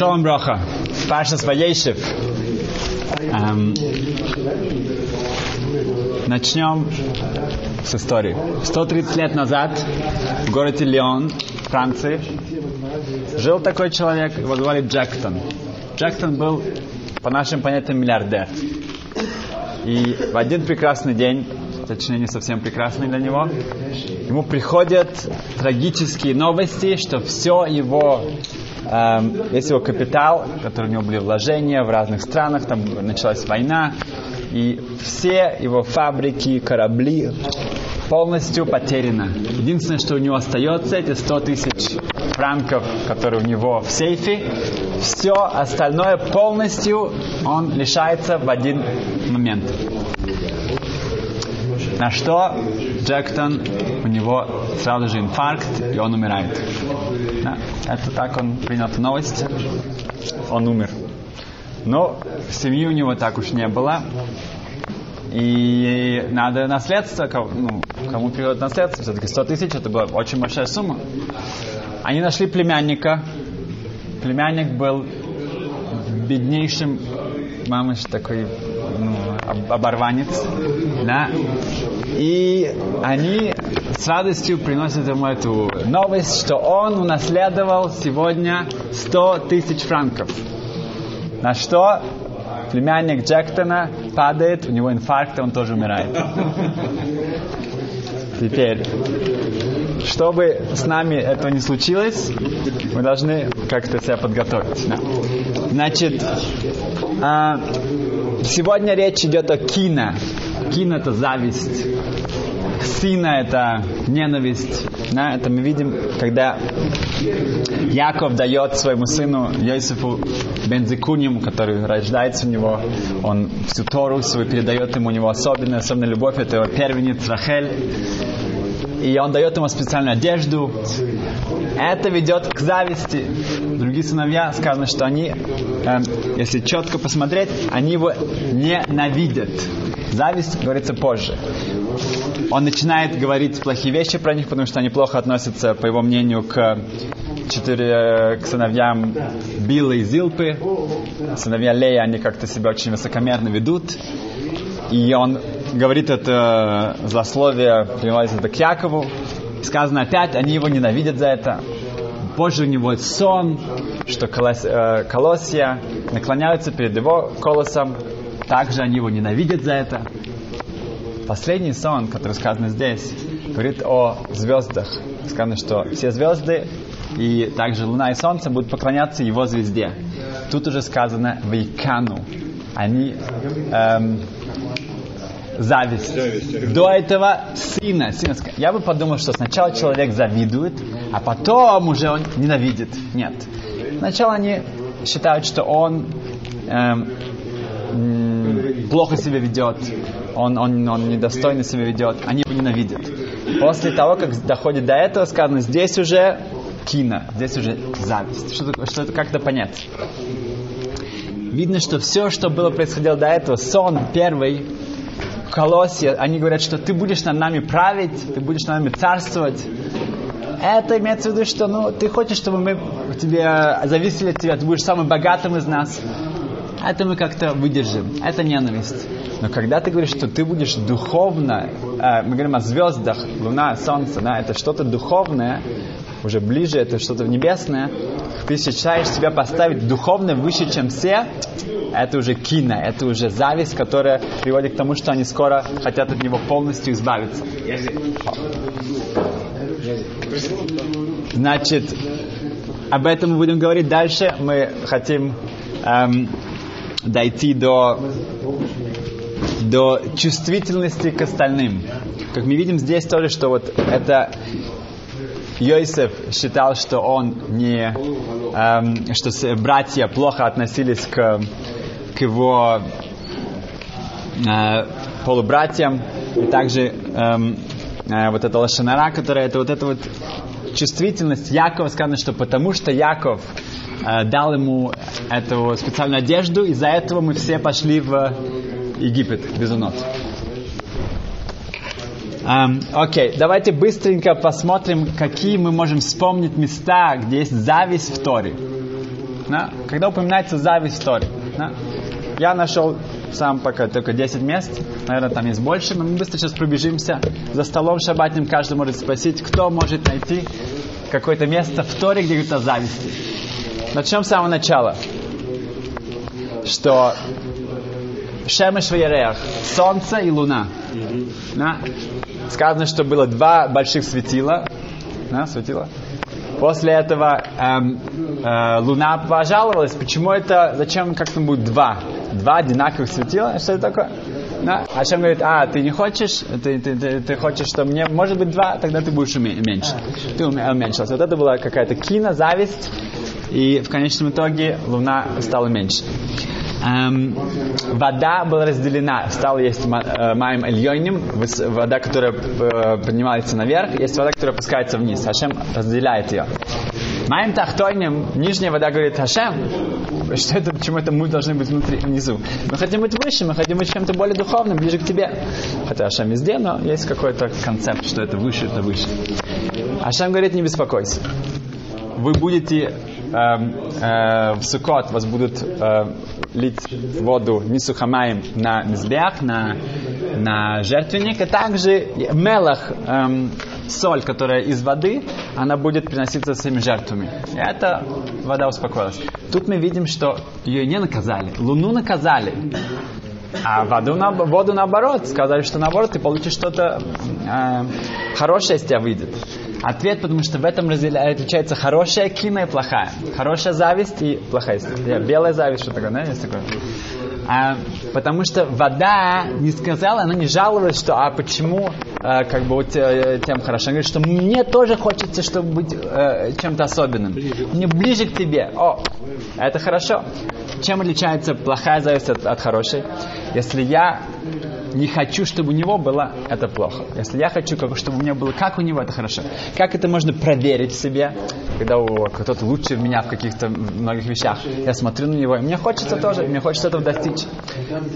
Шалом Броха. Паша Сваейшев. Эм, начнем с истории. 130 лет назад в городе Леон, Франции, жил такой человек, его звали Джектон. Джектон был, по нашим понятиям, миллиардер. И в один прекрасный день, точнее не совсем прекрасный для него, ему приходят трагические новости, что все его весь его капитал, который у него были вложения в разных странах, там началась война, и все его фабрики, корабли полностью потеряно. Единственное, что у него остается, это 100 тысяч франков, которые у него в сейфе. Все остальное полностью он лишается в один момент. На что Джектон, у него сразу же инфаркт, и он умирает. Да, это так он принял эту новость. Он умер. Но семьи у него так уж не было. И надо наследство, ну, кому приходит наследство, все-таки 100 тысяч, это была очень большая сумма. Они нашли племянника. Племянник был беднейшим, мамыш такой, ну, оборванец, да, и они с радостью приносят ему эту новость, что он унаследовал сегодня 100 тысяч франков. На что племянник Джектона падает, у него инфаркт, и он тоже умирает. Теперь, чтобы с нами этого не случилось, мы должны как-то себя подготовить. Да. Значит, а, сегодня речь идет о кино. Кино это зависть. Сина это ненависть. Да, это мы видим, когда Яков дает своему сыну Йосифу Бензикуним, который рождается у него, он всю Тору свою передает ему, у него особенная, особенная любовь, это его первенец Рахель. И он дает ему специальную одежду. Это ведет к зависти. Другие сыновья сказано, что они, э, если четко посмотреть, они его ненавидят. Зависть говорится позже. Он начинает говорить плохие вещи про них, потому что они плохо относятся, по его мнению, к четыре к сыновьям Билла и Зилпы. Сыновья Лея, они как-то себя очень высокомерно ведут. И он говорит это злословие, приводит это к Якову. Сказано опять, они его ненавидят за это. Позже у него сон, что колос, э, колосья наклоняются перед его колосом. Также они его ненавидят за это. Последний сон, который сказан здесь, говорит о звездах. Сказано, что все звезды и также Луна и Солнце будут поклоняться его звезде. Тут уже сказано «вейкану». Они эм, зависть. зависть. До этого сына, сына. Я бы подумал, что сначала человек завидует, а потом уже он ненавидит. Нет. Сначала они считают, что он эм, плохо себя ведет, он, он, он недостойно себя ведет, они его ненавидят. После того, как доходит до этого, сказано, здесь уже кино, здесь уже зависть. Что, что это как-то понять? Видно, что все, что было происходило до этого, сон первый, колосья, они говорят, что ты будешь над нами править, ты будешь над нами царствовать. Это имеется в виду, что ну, ты хочешь, чтобы мы тебе зависели от тебя, ты будешь самым богатым из нас. Это мы как-то выдержим. Это ненависть. Но когда ты говоришь, что ты будешь духовно, э, мы говорим о звездах, луна, солнце, да, это что-то духовное, уже ближе, это что-то небесное, ты считаешь себя поставить духовно выше, чем все, это уже кино, это уже зависть, которая приводит к тому, что они скоро хотят от него полностью избавиться. Значит, об этом мы будем говорить дальше. Мы хотим эм, дойти до, до чувствительности к остальным. Как мы видим здесь тоже, что вот это Йосеф считал, что он не, эм, что братья плохо относились к, к его э, полубратьям, и также эм, э, вот эта лошанара, которая это вот эта вот чувствительность Якова, сказано, что потому что Яков э, дал ему эту специальную одежду, из-за этого мы все пошли в Египет, безунот. Um, окей, okay, давайте быстренько посмотрим, какие мы можем вспомнить места, где есть зависть в Торе. Да? Когда упоминается зависть в Торе. Да? Я нашел сам пока только 10 мест, наверное, там есть больше, но мы быстро сейчас пробежимся. За столом шабатным каждый может спросить, кто может найти какое-то место в Торе, где говорит о зависти. Начнем с самого начала. Что Шемеш Ваереах, Солнце и Луна. Да? Сказано, что было два больших светила. Да, светила. После этого эм, э, Луна пожаловалась, почему это, зачем как то будет два? Два одинаковых светила? Что это такое? Да? А чем говорит, а, ты не хочешь, ты, ты, ты, ты хочешь, что мне, может быть, два, тогда ты будешь меньше. Ты уменьшился. Вот это была какая-то кино, зависть, и в конечном итоге Луна стала меньше. Эм, вода была разделена, стала есть маем эльйоним, вода, которая э, поднимается наверх, есть вода, которая опускается вниз. Хашем разделяет ее. Маем тахтойним, нижняя вода говорит Хашем, что это, почему это мы должны быть внутри, внизу. Мы хотим быть выше, мы хотим быть чем-то более духовным, ближе к тебе. Хотя Хашем везде, но есть какой-то концепт, что это выше, это выше. Хашем говорит, не беспокойся. Вы будете э, э, в Сукот, вас будут э, лить воду Нисухамаем на мизбех, на, на жертвенник, и также мелах, эм, соль, которая из воды, она будет приноситься своими жертвами. И эта вода успокоилась. Тут мы видим, что ее не наказали, Луну наказали. А воду, на, воду наоборот, сказали, что наоборот ты получишь что-то э, хорошее из тебя выйдет. Ответ, потому что в этом отличается хорошая кина и плохая. Хорошая зависть и плохая. Белая зависть, что такое, да, есть такое? А, потому что вода не сказала, она не жаловалась, что а почему а, как бы вот э, тем хорошо. Она говорит, что мне тоже хочется, чтобы быть э, чем-то особенным. Мне ближе к тебе. О, это хорошо. Чем отличается плохая зависть от, от хорошей? Если я не хочу, чтобы у него было, это плохо. Если я хочу, чтобы у меня было как у него, это хорошо. Как это можно проверить в себе, когда кто-то лучше меня в каких-то многих вещах. Я смотрю на него, и мне хочется тоже, мне хочется этого достичь.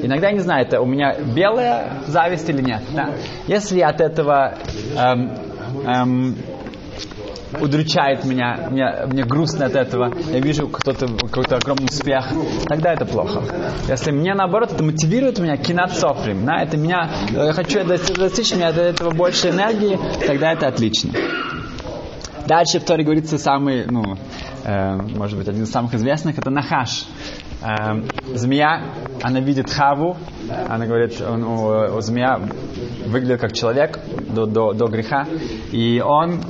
Иногда я не знаю, это у меня белая зависть или нет. Да? Если я от этого эм, эм, удручает меня, мне, мне грустно от этого, я вижу кто-то, какой-то огромный успех, тогда это плохо. Если мне наоборот, это мотивирует меня, кинат софрим, да, это меня, я хочу достичь, у меня от этого больше энергии, тогда это отлично. Дальше в Торе говорится самый, ну, э, может быть, один из самых известных, это Нахаш. Э, змея, она видит Хаву, она говорит, он, у, змея выглядит как человек до, до, до греха, и он э,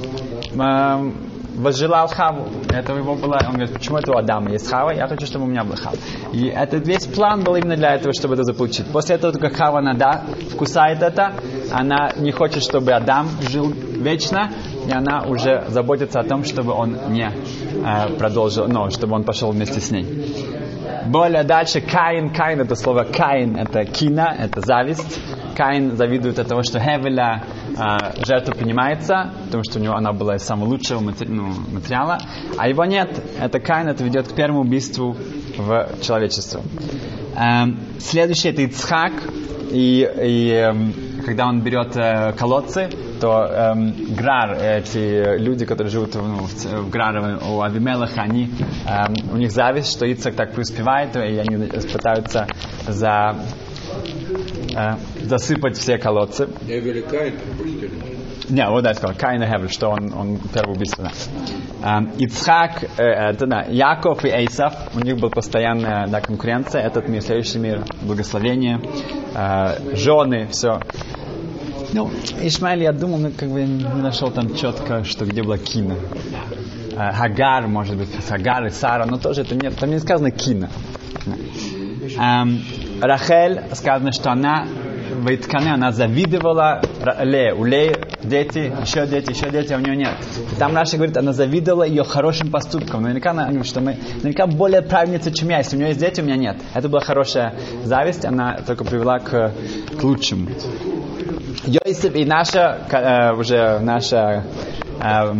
возжелал Хаву. Это его было, он говорит, почему это у Адама есть Хава, я хочу, чтобы у меня был Хава. И этот весь план был именно для этого, чтобы это заполучить. После этого, как Хава нада вкусает это, она не хочет, чтобы Адам жил вечно, и она уже заботится о том, чтобы он не э, продолжил, но чтобы он пошел вместе с ней. Более дальше Каин, Каин это слово Каин, это кина, это зависть. Каин завидует от того, что Хевеля э, жертва принимается, потому что у него она была из самого лучшего матери, ну, материала, а его нет. Это Каин, это ведет к первому убийству в человечестве. Эм, следующее это Ицхак, и, и эм, когда он берет э, колодцы, то эм, Грар, эти люди, которые живут ну, в, в Граре, у Авимелаха, они, эм, у них зависть, что Ицхак так преуспевает, и они пытаются за, э, засыпать все колодцы. Не, вот да, я сказал, Каин и Хевель, что он, он первый убийство. Да. Эм, Ицхак, э, это, да, Яков и Эйсав, у них была постоянная да, конкуренция, этот мир, следующий мир, благословение, э, жены, все. Ну, Ишмаэль, я думал, ну, как бы не нашел там четко, что где была Кина. Э, Хагар, может быть, Хагар и Сара, но тоже это нет, там не сказано Кина. Эм, Рахель, сказано, что она в Иткане, она завидовала Ле. У Ле дети, еще дети, еще дети, а у нее нет. И там Раша говорит, она завидовала ее хорошим поступкам. Наверняка она говорит, что мы, наверняка более правильница, чем я. Если у нее есть дети, у меня нет. Это была хорошая зависть, она только привела к, к лучшему. Йосиф и наша, э, уже наша э,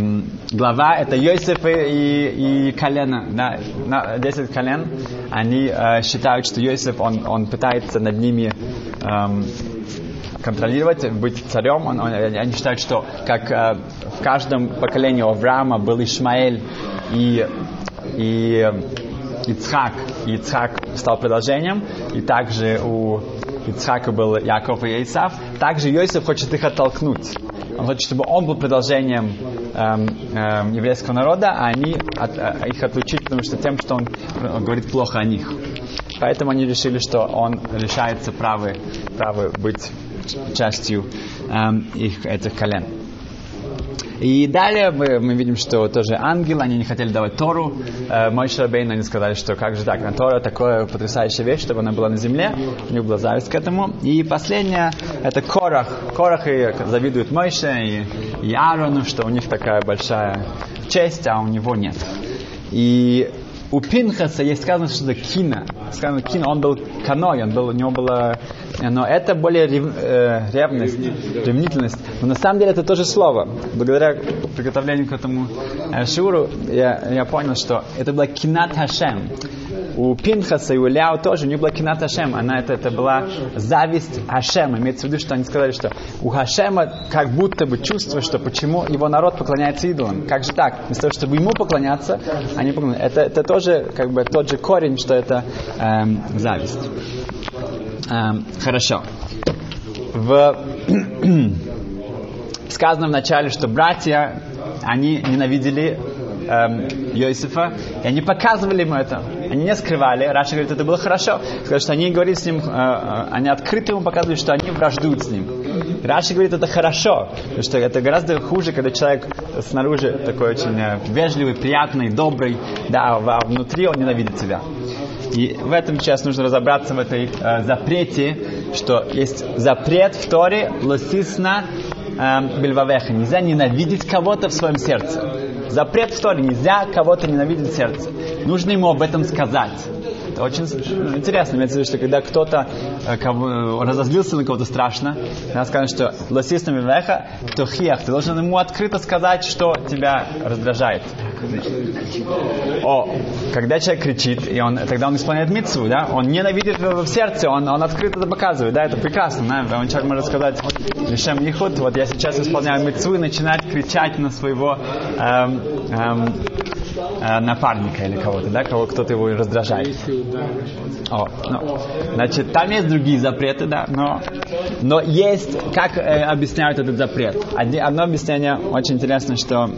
глава, это Йосиф и, и колено, да, на 10 колен, они э, считают, что Йосиф, он, он пытается над ними эм, контролировать, быть царем. Он, он, они считают, что как э, в каждом поколении Авраама был Ишмаэль и, и Ицхак, и Ицхак стал продолжением, и также у Ицхака был Яков и Исав, также Йосиф хочет их оттолкнуть. Он хочет, чтобы он был продолжением эм, эм, еврейского народа, а они от, э, их отлучить, потому что тем, что он говорит плохо о них. Поэтому они решили, что он решается правы, правы быть частью эм, их этих колен. И далее мы, мы видим, что тоже ангелы, они не хотели давать Тору. Э, Мой Шарабейн, они сказали, что как же так, на Тора такая потрясающая вещь, чтобы она была на земле. У них была зависть к этому. И последнее, это Корах. Корах и завидует Мойше и, и Аарону, что у них такая большая честь, а у него нет. И у Пинхаса есть сказано, что это кина. Сказано кина, он был каной, он был, у него было... Но это более рев, э, ревность, ревнительность. Но на самом деле это тоже слово. Благодаря приготовлению к этому э, шуру я, я понял, что это было кинат Хашем. У Пинхаса и у Ляо тоже не было кинат Хашем. Она это, это была зависть Хашема. Имеется в виду, что они сказали, что у Хашема как будто бы чувство, что почему его народ поклоняется идолам. Как же так? Вместо того, чтобы ему поклоняться, они поклоняются. Это, это тоже как бы тот же корень, что это эм, зависть. Эм, хорошо. В сказано в начале, что братья, они ненавидели эм, Йосифа, и они показывали ему это. Они не скрывали. Раши говорит, это было хорошо. Сказали, что они говорили с ним, э, э, они открыто ему показывали, что они враждуют с ним. Раши говорит, это хорошо, потому что это гораздо хуже, когда человек снаружи такой очень э, вежливый, приятный, добрый, да, а внутри он ненавидит тебя. И в этом сейчас нужно разобраться в этой э, запрете, что есть запрет в Торе לא תשנא э, בלבבך. Нельзя ненавидеть кого-то в своем сердце. Запрет в Торе. Нельзя кого-то ненавидеть в сердце. Нужно ему об этом сказать. Это очень интересно, имеется в виду, что когда кто-то э, разозлился на кого-то страшно, надо сказать, что лосис веха, то хиях, ты должен ему открыто сказать, что тебя раздражает. О, когда человек кричит, и он, тогда он исполняет митцву, да, он ненавидит в сердце, он, он открыто это показывает, да, это прекрасно, да, он человек может сказать, Лишем Нихут, вот я сейчас исполняю митцву и начинает кричать на своего эм, эм, напарника или кого-то, да, кого кто-то его раздражает. О, ну, значит, там есть другие запреты, да, но, но есть, как э, объясняют этот запрет. Одно объяснение очень интересно, что,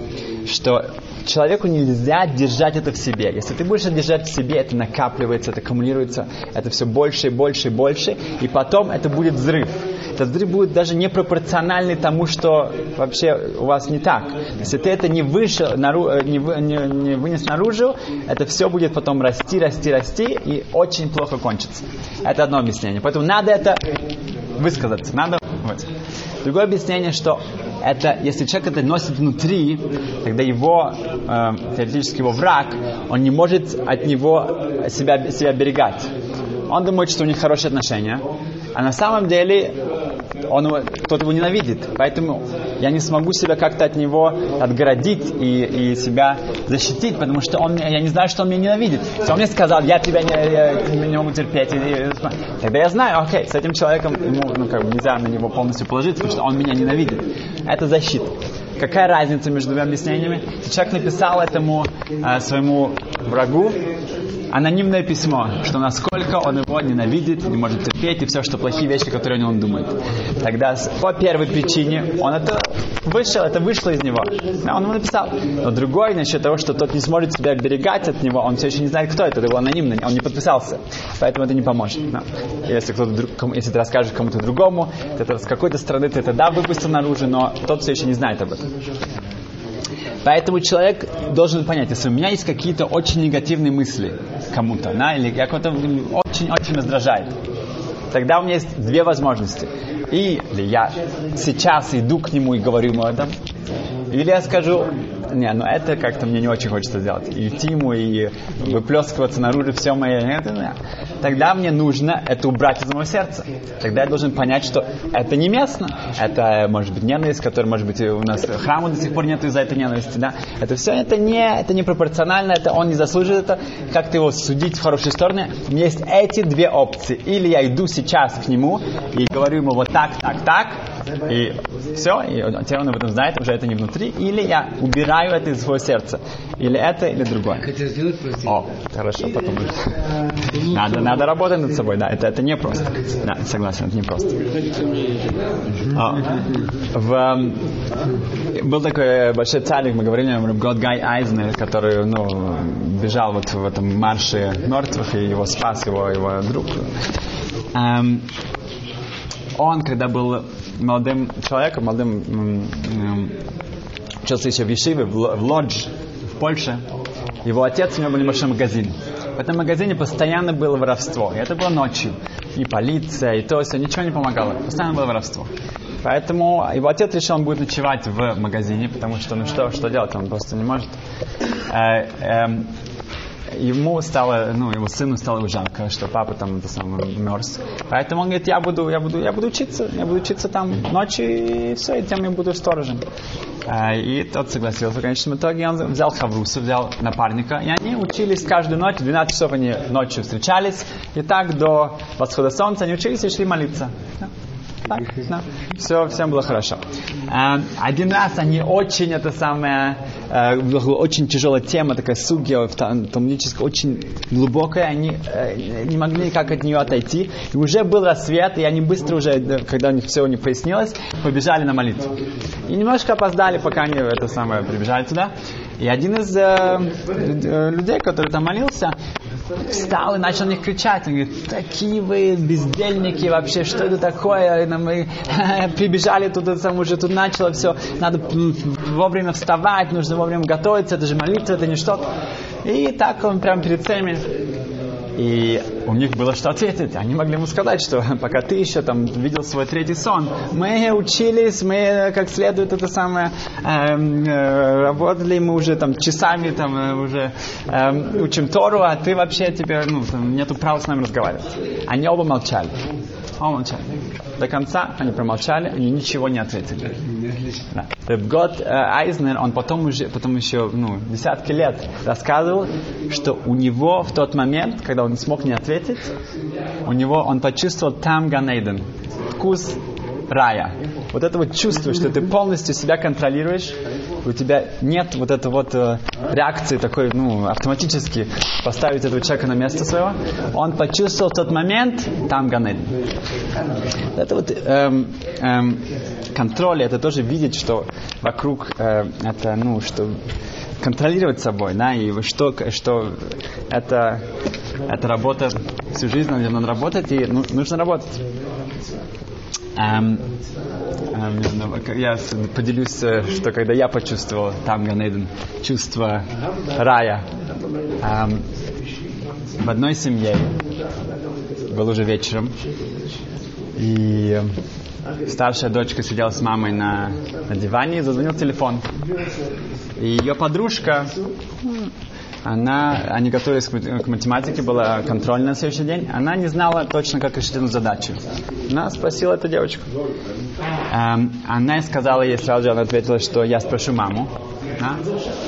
что человеку нельзя держать это в себе. Если ты будешь это держать в себе, это накапливается, это аккумулируется, это все больше и больше и больше, и потом это будет взрыв. Этот взрыв будет даже непропорциональный тому, что вообще у вас не так. Если ты это не, вышел, э, не, вы, не, не вынес наружу, это все будет потом расти, расти, расти, и очень плохо кончится. Это одно объяснение. Поэтому надо это высказаться. Надо... Другое объяснение, что это, если человек это носит внутри, тогда его, э, теоретически его враг, он не может от него себя, себя берегать. Он думает, что у них хорошие отношения, а на самом деле он, кто-то его ненавидит. Поэтому я не смогу себя как-то от него отгородить и, и себя защитить, потому что он, я не знаю, что он меня ненавидит. Если он мне сказал, я тебя не, я, не могу терпеть, и, и, тогда я знаю, окей, с этим человеком ему, ну, как бы нельзя на него полностью положиться, потому что он меня ненавидит. Это защита. Какая разница между двумя объяснениями? Человек написал этому э, своему врагу, анонимное письмо, что насколько он его ненавидит, не может терпеть, и все, что плохие вещи, которые о нем думает. Тогда по первой причине он это вышел, это вышло из него. Да, он ему написал. Но другой, насчет того, что тот не сможет себя оберегать от него, он все еще не знает, кто это, это его анонимно, он не подписался. Поэтому это не поможет. Да. Если, кто-то, если ты расскажешь кому-то другому, то это с какой-то стороны ты это да выпустил наружу, но тот все еще не знает об этом. Поэтому человек должен понять, если у меня есть какие-то очень негативные мысли кому-то, да, или я кого-то очень-очень раздражает, тогда у меня есть две возможности. Или я сейчас иду к нему и говорю ему об этом, или я скажу, не, ну это как-то мне не очень хочется сделать. И идти ему, и выплескиваться наружу все мое. Тогда мне нужно это убрать из моего сердца. Тогда я должен понять, что это не местно. Это может быть ненависть, которая может быть у нас храма до сих пор нет из-за этой ненависти. Да? Это все это не, это не пропорционально, это он не заслуживает это. Как-то его судить в хорошей стороне. У меня есть эти две опции. Или я иду сейчас к нему и говорю ему вот так, так, так, И все, и он об этом знает, уже это не внутри. Или я убираю это из своего сердца. Или это, или другое. О, хорошо, потом. Надо, надо работать над собой, да, это, это не просто. Да, согласен, это не просто. А, в, был такой большой царик, мы говорили о год Гай Айзнер, который ну, бежал вот в этом марше мертвых, и его спас его, его друг. Эм, он, когда был молодым человеком, молодым эм, учился еще в Ешиве, в, Лодж, в Польше, его отец, у него был небольшой магазин. В этом магазине постоянно было воровство. И это было ночью. И полиция, и то все, ничего не помогало. Постоянно было воровство. Поэтому его отец решил, он будет ночевать в магазине, потому что, ну что, что делать, он просто не может. Э, э, ему стало, ну, его сыну стало жалко, что папа там это самое, мерз. Поэтому он говорит, я буду, я буду, я буду учиться, я буду учиться там ночью, и все, и тем я буду сторожем. А, и тот согласился. В конечном итоге он взял Хаврусу, взял напарника, и они учились каждую ночь, 12 часов они ночью встречались, и так до восхода солнца они учились и шли молиться. Так, да. Все, всем было хорошо. Э, один раз они очень, это самое, э, очень тяжелая тема, такая сугия, талмудическая, очень глубокая, они э, не могли никак от нее отойти. И уже был рассвет, и они быстро уже, когда у них все не прояснилось, побежали на молитву. И немножко опоздали, пока они это самое прибежали туда. И один из э, людей, который там молился, встал и начал на них кричать. Он говорит, такие вы бездельники вообще, что это такое? И мы прибежали туда, там уже тут начало все, надо вовремя вставать, нужно вовремя готовиться, это же молитва, это не что-то. И так он прям перед всеми и у них было что ответить. Они могли ему сказать, что пока ты еще там видел свой третий сон, мы учились, мы как следует это самое эм, э, работали, мы уже там часами там э, уже э, учим Тору, а ты вообще тебе ну, нету права с нами разговаривать. Они оба молчали. Оба молчали. До конца они промолчали, они ничего не ответили. Да. Год э, Айзнер, он потом уже, потом еще ну, десятки лет рассказывал, что у него в тот момент, когда он не смог не ответить, у него он почувствовал там Ганейден, вкус рая. Вот это вот чувство, что ты полностью себя контролируешь, у тебя нет вот этой вот э, реакции такой, ну, автоматически поставить этого человека на место своего. Он почувствовал тот момент, там Ганейден. Это вот эм, эм, контроль, это тоже видеть, что вокруг э, это, ну, что контролировать собой, да, и что, что это, это работа всю жизнь, надо работать, и ну, нужно работать. Эм, эм, я поделюсь, э, что когда я почувствовал там Ганейден, чувство рая, эм, в одной семье, был уже вечером, и старшая дочка сидела с мамой на, на диване и зазвонил телефон. И ее подружка, она, они готовились к математике, была контрольная на следующий день, она не знала точно, как решить эту задачу. Она спросила эту девочку. Эм, она сказала ей сразу же, она ответила, что я спрошу маму.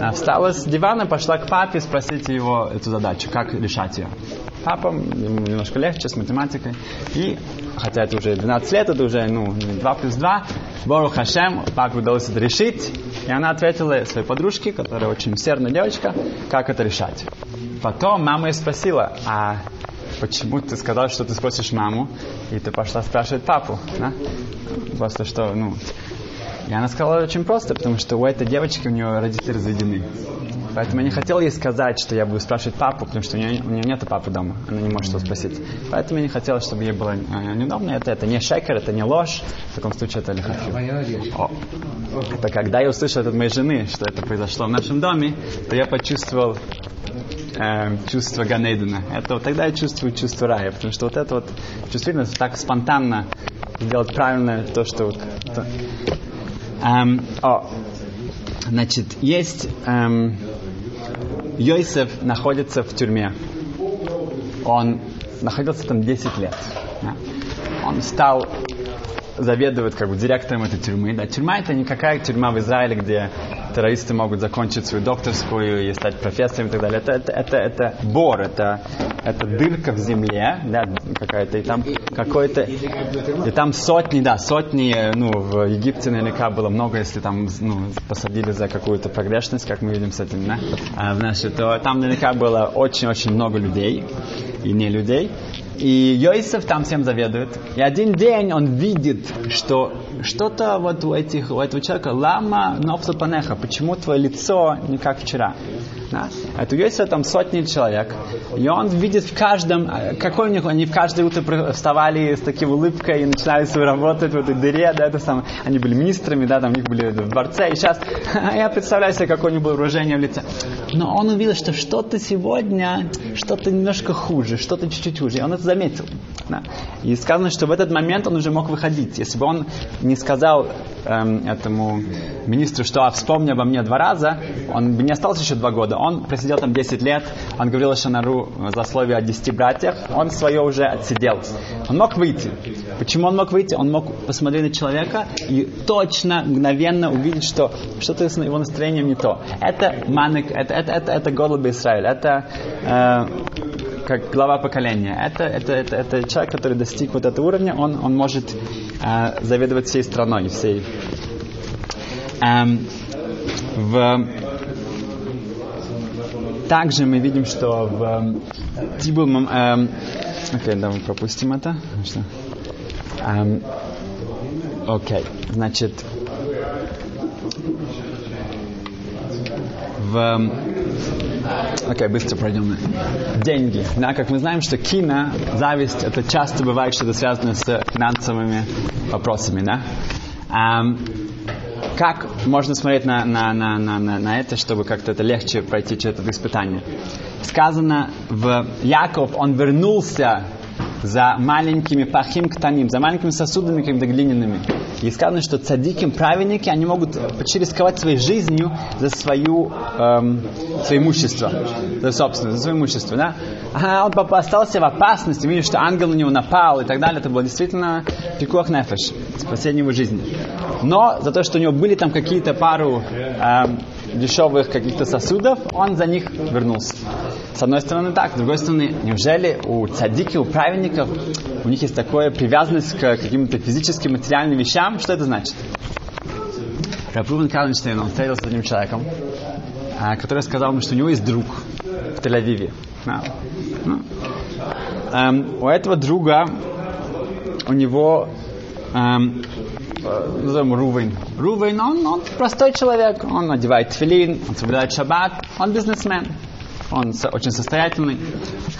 Она встала с дивана, пошла к папе спросить его эту задачу, как решать ее. Папа, ему немножко легче с математикой. И, хотя это уже 12 лет, это уже ну, 2 плюс 2, Бору Хашем, папе удалось это решить. И она ответила своей подружке, которая очень серная девочка, как это решать. Потом мама ее спросила, а почему ты сказал, что ты спросишь маму, и ты пошла спрашивать папу, да? Просто что, ну... И она сказала очень просто, потому что у этой девочки, у нее родители разведены. Поэтому я не хотел ей сказать, что я буду спрашивать папу, потому что у нее, у нее нет папы дома. Она не может его спросить. Поэтому я не хотел, чтобы ей было э, неудобно. Это, это не шекер, это не ложь. В таком случае это лихафил. Это когда я услышал от моей жены, что это произошло в нашем доме, то я почувствовал э, чувство Ганейдена. Это вот тогда я чувствую чувство рая, потому что вот это вот чувствительность так спонтанно сделать правильно то, что вот, то. Эм, о, значит, есть эм, Йосеф находится в тюрьме. Он находился там 10 лет. Он стал заведовать как бы директором этой тюрьмы. Да, тюрьма это не какая тюрьма в Израиле, где террористы могут закончить свою докторскую и стать профессором и так далее. Это, это, это, это бор, это это дырка в земле, да, какая-то, и там какой-то, и там сотни, да, сотни, ну, в Египте наверняка было много, если там, ну, посадили за какую-то погрешность, как мы видим с этим, да, а, значит, то там наверняка было очень-очень много людей, и не людей, и Йосиф там всем заведует. И один день он видит, что что-то вот у, этих, у этого человека лама нофлапанеха, почему твое лицо не как вчера. Да? Это у Йосифа там сотни человек. И он видит в каждом, э, какой у них, они в каждое утро вставали с такой улыбкой и начинали свою работу в этой дыре, да, это самое. Они были министрами, да, там у них были в дворце. И сейчас я представляю себе, какое у них было выражение в лице. Но он увидел, что что-то сегодня, что-то немножко хуже, что-то чуть-чуть хуже. И он это заметил. Да. И сказано, что в этот момент он уже мог выходить. Если бы он не сказал эм, этому министру, что а, вспомни обо мне два раза, он бы не остался еще два года. Он просидел там 10 лет, он говорил Шанару за слове о 10 братьях, он свое уже отсидел. Он мог выйти. Почему он мог выйти? Он мог посмотреть на человека и точно, мгновенно увидеть, что что-то с его настроением не то. Это манек, это, это, это, это голубь Израиль, это э, как глава поколения. Это, это, это, это человек, который достиг вот этого уровня, он, он может э, заведовать всей страной, всей. Эм, в также мы видим, что в Тибу... Эм, окей, да, мы пропустим это. Что? Эм, окей, значит, в... Окей, okay, быстро пройдем. Деньги. Да, как мы знаем, что кино, зависть, это часто бывает что-то связано с финансовыми вопросами, да? Um, как можно смотреть на, на, на, на, на, на это, чтобы как-то это легче пройти через это испытание? Сказано в Яков, он вернулся за маленькими пахим ктаним, за маленькими сосудами какими-то глиняными. И сказано, что цадиким, праведники, они могут почти рисковать своей жизнью за свою, эм, свое имущество, за собственное, за свое имущество, да? А он остался в опасности, видишь, что ангел на него напал и так далее. Это было действительно пикуах нефеш, спасение его жизни. Но за то, что у него были там какие-то пару эм, дешевых каких-то сосудов, он за них вернулся. С одной стороны так, с другой стороны, неужели у цадики, у праведников, у них есть такая привязанность к каким-то физическим, материальным вещам? Что это значит? Рапрувен Калленштейн, он встретился с одним человеком, а, который сказал ему, что у него есть друг в Тель-Авиве. Ну, эм, у этого друга, у него эм, Э, назовем Рувейн. Рувейн, он, он простой человек, он одевает филин, он соблюдает шаббат, он бизнесмен, он очень состоятельный.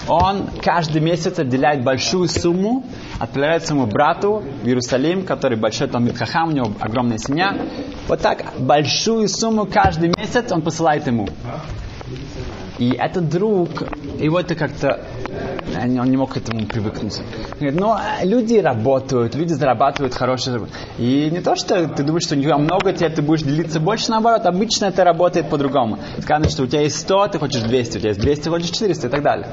Он каждый месяц отделяет большую сумму, отправляет своему брату в Иерусалим, который большой там Хахам, у него огромная семья. Вот так большую сумму каждый месяц он посылает ему. И этот друг, его это как-то он не мог к этому привыкнуть. Говорит, «Ну, люди работают, люди зарабатывают хорошие И не то, что ты думаешь, что у него много, тебе ты будешь делиться больше, наоборот, обычно это работает по-другому. Сказано, что у тебя есть 100, ты хочешь 200, у тебя есть 200, хочешь 400 и так далее.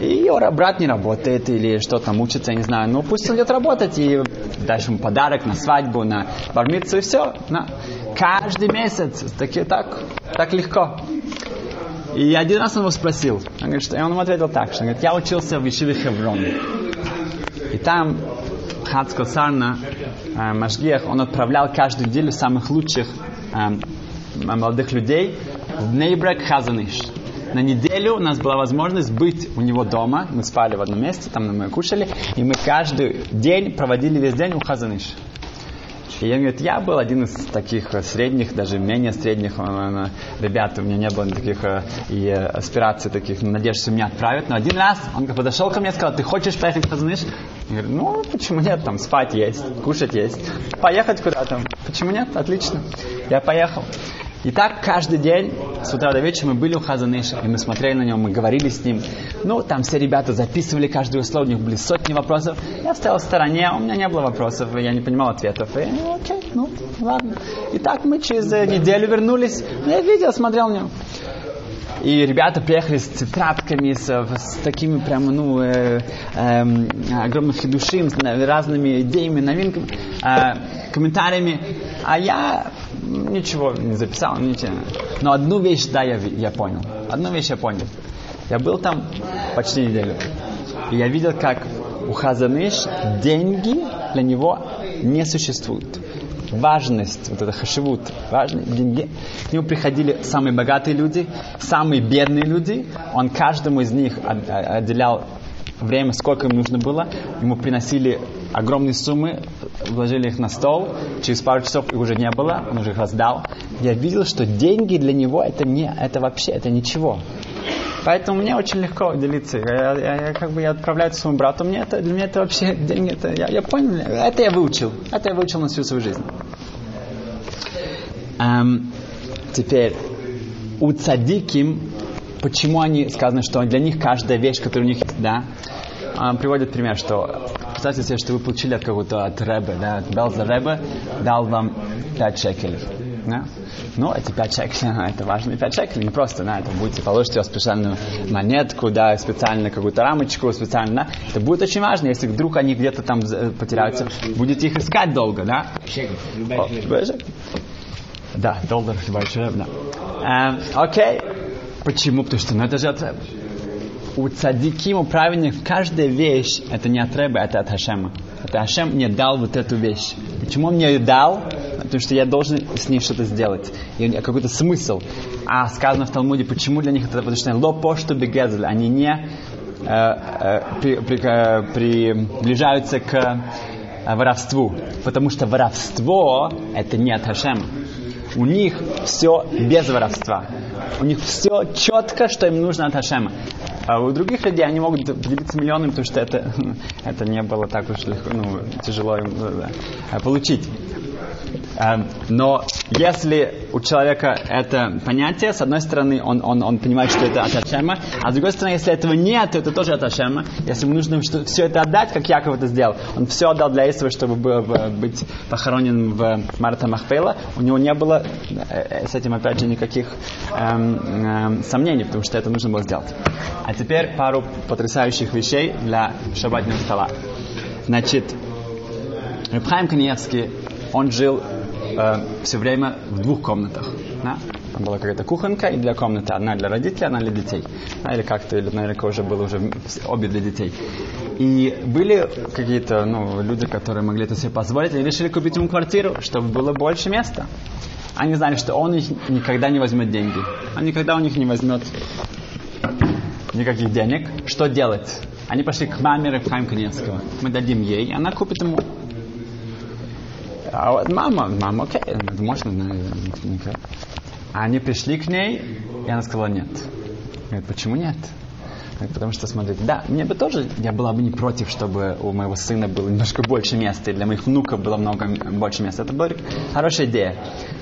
И его брат не работает или что там учится, я не знаю. Ну пусть он идет работать и дашь ему подарок на свадьбу, на бармицу и все. На. Каждый месяц. Таки, так, так легко. И один раз он его спросил. Он, говорит, что, и он ему ответил так, что он говорит, я учился в Ешиве Хеврон. И там Хацко Сарна, э, Машгех, он отправлял каждую неделю самых лучших э, молодых людей в Нейбрак Хазаныш. На неделю у нас была возможность быть у него дома. Мы спали в одном месте, там мы кушали. И мы каждый день проводили весь день у Хазаныш. И я говорит, я был один из таких э, средних, даже менее средних э, ребят, у меня не было таких э, и аспираций таких, надежд, что меня отправят. Но один раз он подошел ко мне и сказал, ты хочешь поехать Казаныш? Я говорю, ну, почему нет, там спать есть, кушать есть. Поехать куда-то? Почему нет? Отлично. Я поехал. И так каждый день с утра до вечера мы были у Хазаныша, и мы смотрели на него, мы говорили с ним. Ну, там все ребята записывали каждое слово, у них были сотни вопросов. Я стоял в стороне, у меня не было вопросов, я не понимал ответов. И, ну, окей, ну, ладно. И так мы через неделю вернулись, я видел, смотрел на него. И ребята приехали с тетрадками, с, с такими прям, ну, э, э, огромными хидушим, с разными идеями, новинками, э, комментариями. А я ничего не записал, ничего. Но одну вещь, да, я, я понял. Одну вещь я понял. Я был там почти неделю. И я видел, как у Хазаныш деньги для него не существуют. Важность, вот это хашивут, важные деньги. К нему приходили самые богатые люди, самые бедные люди. Он каждому из них отделял время, сколько им нужно было. Ему приносили огромные суммы, вложили их на стол, через пару часов их уже не было, он уже их раздал. Я видел, что деньги для него это не, это вообще, это ничего. Поэтому мне очень легко делиться. Я, я, я как бы я отправляю это своему брату. Мне это, для меня это вообще деньги. Это, я, я понял. Это я выучил. Это я выучил на всю свою жизнь. Эм, теперь у цадиким, почему они сказано, что для них каждая вещь, которая у них есть, да, эм, приводит пример, что представьте себе, что вы получили от кого-то от Рэбе, да, от Белза Рэбе, дал вам 5 шекелей. Да? Ну, эти 5 шекелей, это важные 5 шекелей, не просто, да, это будете положите специальную монетку, да, специальную какую-то рамочку, специально, да. Это будет очень важно, если вдруг они где-то там потеряются, будете их искать долго, да. Шекель. Да, доллар, большой, да. Эм, окей. Почему? Потому что, ну, это же от у цадиким, у праведников, каждая вещь, это не от Рэба, это от Хашема. Это Хашем мне дал вот эту вещь. Почему он мне ее дал? Потому что я должен с ней что-то сделать. И какой-то смысл. А сказано в Талмуде, почему для них это? Потому что ло пошту бегезель. Они не э, э, при, при, э, приближаются к э, воровству. Потому что воровство это не от Хашема. У них все без воровства. У них все четко, что им нужно от Хашема. А у других людей они могут поделиться миллионами, потому что это, это не было так уж легко, ну, тяжело им да, получить. Эм, но если у человека это понятие, с одной стороны, он, он, он понимает, что это от Ашема, а с другой стороны, если этого нет, то это тоже от Ашема. Если ему нужно все это отдать, как Яков это сделал, он все отдал для этого, чтобы быть похоронен в Марта Махпейла, у него не было э, с этим, опять же, никаких эм, эм, сомнений, потому что это нужно было сделать. А теперь пару потрясающих вещей для шабатного стола. Значит, Рабхайм Каневский, он жил э, все время в двух комнатах. Да? Там была какая-то кухонка и для комнаты. Одна для родителей, одна для детей. Да, или как-то, или наверняка уже было уже обе для детей. И были какие-то ну, люди, которые могли это себе позволить, и решили купить ему квартиру, чтобы было больше места. Они знали, что он их никогда не возьмет деньги. Он никогда у них не возьмет никаких денег. Что делать? Они пошли к маме Рабхайм Каневского. Мы дадим ей, она купит ему а вот мама, мама, окей, можно, окей. А они пришли к ней, и она сказала нет. Говорит, почему нет? Потому что, смотрите, да, мне бы тоже, я была бы не против, чтобы у моего сына было немножко больше места, и для моих внуков было много больше места. Это была хорошая идея.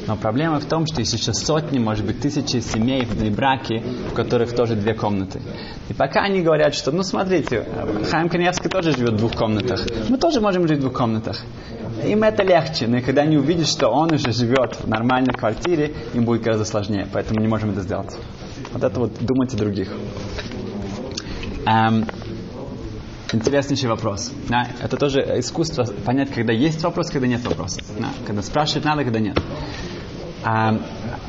Но проблема в том, что есть еще сотни, может быть, тысячи семей в браке, в которых тоже две комнаты. И пока они говорят, что, ну, смотрите, Хайм Каневский тоже живет в двух комнатах, мы тоже можем жить в двух комнатах. Им это легче, но когда они увидят, что он уже живет в нормальной квартире, им будет гораздо сложнее, поэтому не можем это сделать. Вот это вот думайте других. Эм, интереснейший вопрос. Да? Это тоже искусство понять, когда есть вопрос, когда нет вопроса. Да? Когда спрашивать надо, когда нет. Эм,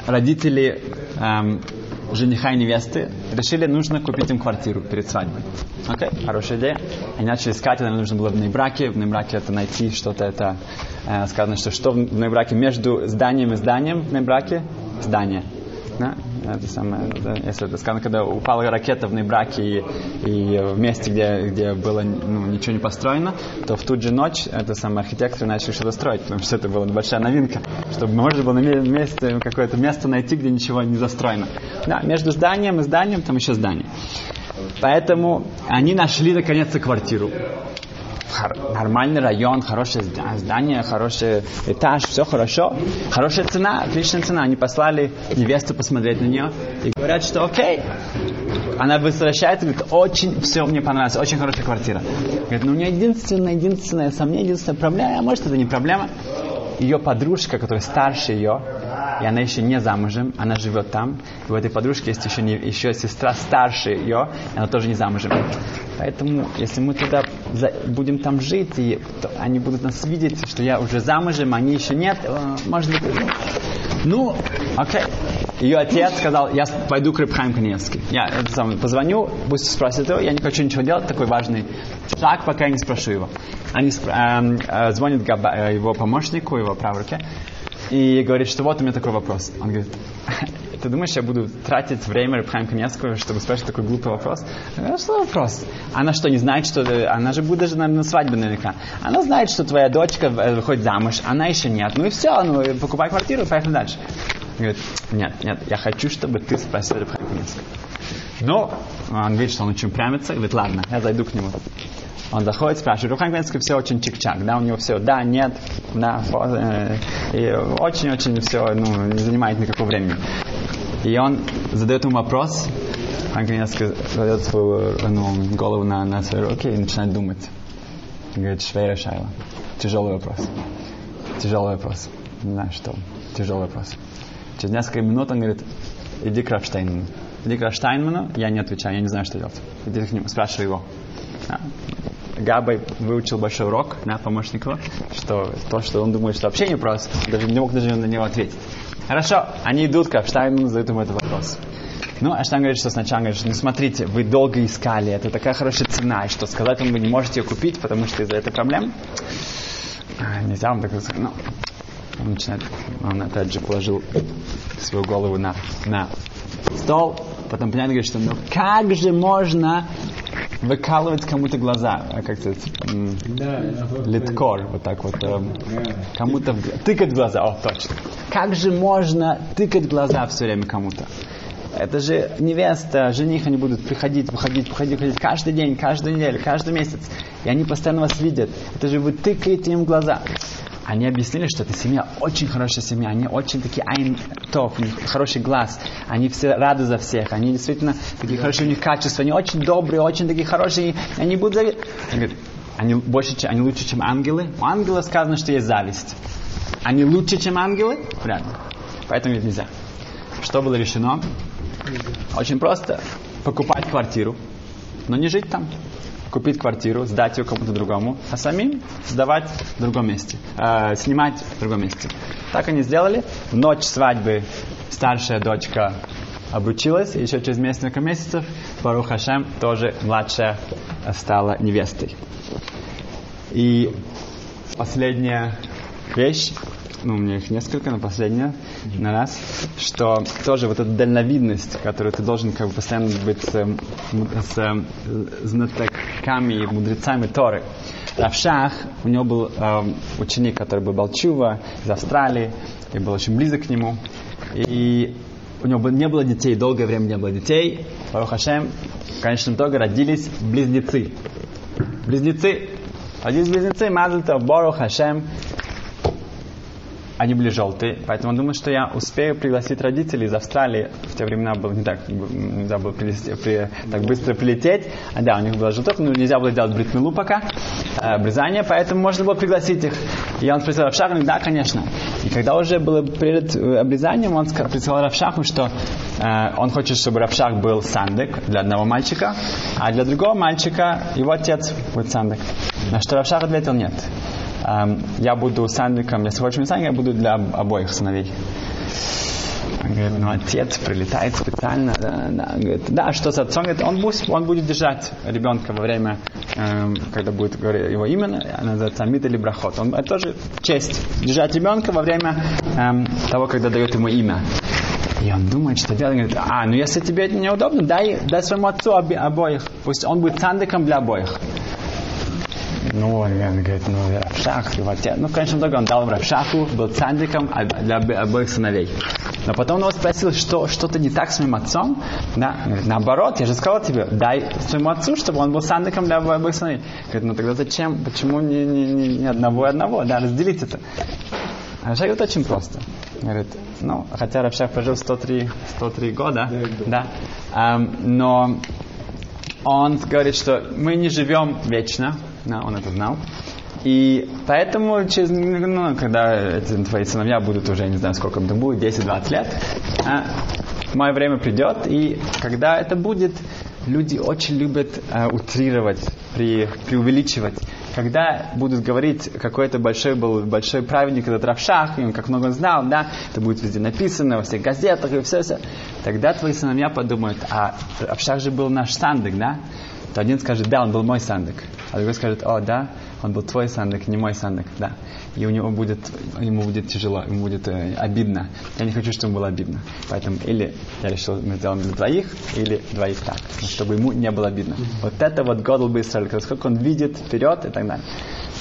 родители эм, жениха и невесты решили, нужно купить им квартиру перед свадьбой. Окей, okay? хорошая идея. Они начали искать, это нужно было в нейбраке. В нейбраке это найти что-то, это э, сказано, что что в нейбраке между зданием и зданием в нейбраке? Здание. Да? Это самое, да, если это сказано, когда упала ракета в Нейбраке и, и в месте, где, где было ну, ничего не построено, то в ту же ночь это самое архитекторы начали что-то строить, потому что это была большая новинка, чтобы можно было месте какое-то место найти, где ничего не застроено. Да, между зданием и зданием там еще здание. Поэтому они нашли наконец-то квартиру нормальный район, хорошее здание, хороший этаж, все хорошо. Хорошая цена, отличная цена. Они послали невесту посмотреть на нее и говорят, что окей. Она возвращается говорит, очень все мне понравилось, очень хорошая квартира. Говорит, ну у меня единственное, единственное сомнение, единственная проблема, а может это не проблема. Ее подружка, которая старше ее, и она еще не замужем, она живет там. И у этой подружки есть еще, не, еще сестра старше ее, и она тоже не замужем. Поэтому, если мы туда будем там жить, и они будут нас видеть, что я уже замужем, они еще нет, э, может быть, ну, окей. ее отец сказал, я пойду к Рыбхайм Каневский. Я это самое, позвоню, пусть спросит его, я не хочу ничего делать, такой важный шаг, пока я не спрошу его. Они эм, э, звонят э, его помощнику, его правой руке, и говорит, что вот у меня такой вопрос. Он говорит, ты думаешь, я буду тратить время Рабхайм Каневского, чтобы спрашивать такой глупый вопрос? А что вопрос? Она что, не знает, что... Она же будет даже на, на свадьбе наверняка. Она знает, что твоя дочка э, выходит замуж, она еще нет. Ну и все, ну покупай квартиру, поехали дальше. Говорит, нет, нет, я хочу, чтобы ты спросил Рабхайм Каневского. Но он видит, что он очень упрямится, и говорит, ладно, я зайду к нему. Он заходит, спрашивает, Рухам Квенский все очень чик-чак, да, у него все, да, нет, да, э, и очень-очень все, ну, не занимает никакого времени. И он задает ему вопрос, Английский кладет свою ну, голову на, на свои руки и начинает думать. Говорит, Швейра Шайла. Тяжелый вопрос. Тяжелый вопрос. Не знаю, что. Тяжелый вопрос. Через несколько минут он говорит, иди к Рафштейнману. Иди к Рафштейнману, я не отвечаю, я не знаю, что делать. Иди к нему, спрашивай его. Да. Габай выучил большой урок, да, помощник его, что то, что он думает, что вообще не просто, даже не мог даже на него ответить. Хорошо, они идут к Рафштейнману, задают ему этот вопрос. Ну, а Штайн говорит, что сначала говорит, что, ну, смотрите, вы долго искали, это такая хорошая цена, и что сказать вам вы не можете ее купить, потому что из-за этой проблемы. А, нельзя вам так сказать. Ну, он начинает, он опять же положил свою голову на, на стол, потом понятно говорит, что ну как же можно выкалывать кому-то глаза, а как сказать, м, литкор, вот так вот, эм, кому-то в тыкать глаза, о, точно. Как же можно тыкать глаза все время кому-то? Это же невеста, жених, они будут приходить, выходить, выходить, выходить каждый день, каждую неделю, каждый месяц. И они постоянно вас видят. Это же вы тыкаете им глаза. Они объяснили, что эта семья очень хорошая семья, они очень такие айн топ, у них хороший глаз, они все рады за всех, они действительно такие хорошие у них качества, они очень добрые, очень такие хорошие, они будут зави- Они говорят, они больше, они лучше, чем ангелы. У ангела сказано, что есть зависть. Они лучше, чем ангелы? Вряд ли. Поэтому ведь нельзя. Что было решено? Очень просто. Покупать квартиру, но не жить там. Купить квартиру, сдать ее кому-то другому, а самим сдавать в другом месте. Э, снимать в другом месте. Так они сделали. В ночь свадьбы старшая дочка обручилась, и еще через несколько месяцев Барух Хашем тоже младшая стала невестой. И последняя вещь, ну, у меня их несколько, но последняя на раз, что тоже вот эта дальновидность, которую ты должен как бы постоянно быть с, м, с э, знатоками и мудрецами Торы. Равшах, у него был эм, ученик, который был Балчува из Австралии, и был очень близок к нему. И у него не было детей, долгое время не было детей. Барух Хашем, в конечном итоге родились близнецы. Близнецы. Родились близнецы, Мазальтов, Барух Хашем. Они были желтые, поэтому он думает, что я успею пригласить родителей из Австралии. В те времена было не так, нельзя было прилез- при- так быстро прилететь. А да, у них было желток, но нельзя было делать бритмилу пока, э, обрезание, поэтому можно было пригласить их. И он спросил Равшаха, да, конечно. И когда уже было перед э, обрезанием, он прислал Равшаху, что э, он хочет, чтобы Равшах был сандек для одного мальчика, а для другого мальчика его отец будет сандек. На что Равшах ответил, нет. Я буду если хочешь быть сандвиком, я буду для об- обоих сыновей. Говорит, ну отец прилетает специально, да, да. Говорит, да, что с отцом? Говорит, он будет, он будет держать ребенка во время, эм, когда будет говорить его имя, она называется Амид или Брахот. Он, это тоже честь, держать ребенка во время эм, того, когда дает ему имя. И он думает, что делать. Он говорит, а, ну если тебе это неудобно, дай, дай своему отцу оби- обоих. Пусть он будет сандиком для обоих. Ну, он говорит, ну, Равшах, его отец. Ну, в конечном итоге он дал Равшаху, был цандиком а- для обоих сыновей. Но потом он его спросил, что что-то не так с моим отцом. Да, говорит, наоборот, я же сказал тебе, дай своему отцу, чтобы он был сандиком для обо- обоих сыновей. Говорит, ну тогда зачем, почему не, не, не, не одного и одного, да, разделить это. А Равшах говорит, очень просто. Говорит, ну, хотя Равшах прожил 103, 103 года, да, ам, но он говорит, что мы не живем вечно, да, он это знал. И поэтому, через, ну, когда эти твои сыновья будут уже, не знаю, сколько им там будет, 10-20 лет, а, мое время придет, и когда это будет, люди очень любят э, утрировать, при, преувеличивать. Когда будут говорить, какой-то большой был большой праведник, этот Равшах, и он как много знал, да, это будет везде написано, во всех газетах и все, все. Тогда твои сыновья подумают, а Равшах же был наш сандык, да? То один скажет, да, он был мой сандык. А другой скажет, о, да, он был твой сандык, не мой сандык, да. И у него будет, ему будет тяжело, ему будет э, обидно. Я не хочу, чтобы ему было обидно. Поэтому или я решил, мы сделаем для двоих, или двоих так, чтобы ему не было обидно. Вот это вот Годл бы Израиль, сколько он видит вперед и так далее.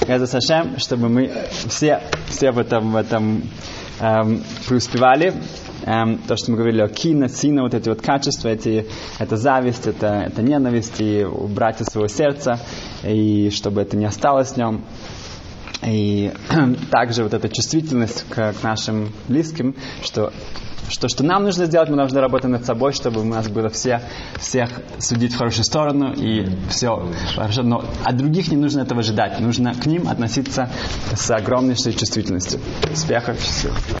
Я за Сашем, чтобы мы все, все в этом, в этом эм, преуспевали. Эм, то, что мы говорили о кино, сина, вот эти вот качества, эти, это зависть, это, это ненависть, и убрать из своего сердца, и чтобы это не осталось в нем. И также вот эта чувствительность к, к нашим близким, что что, что нам нужно сделать, мы должны работать над собой, чтобы у нас было все, всех судить в хорошую сторону и все хорошо. Но от других не нужно этого ожидать. Нужно к ним относиться с огромнейшей чувствительностью. Успехов, счастливо.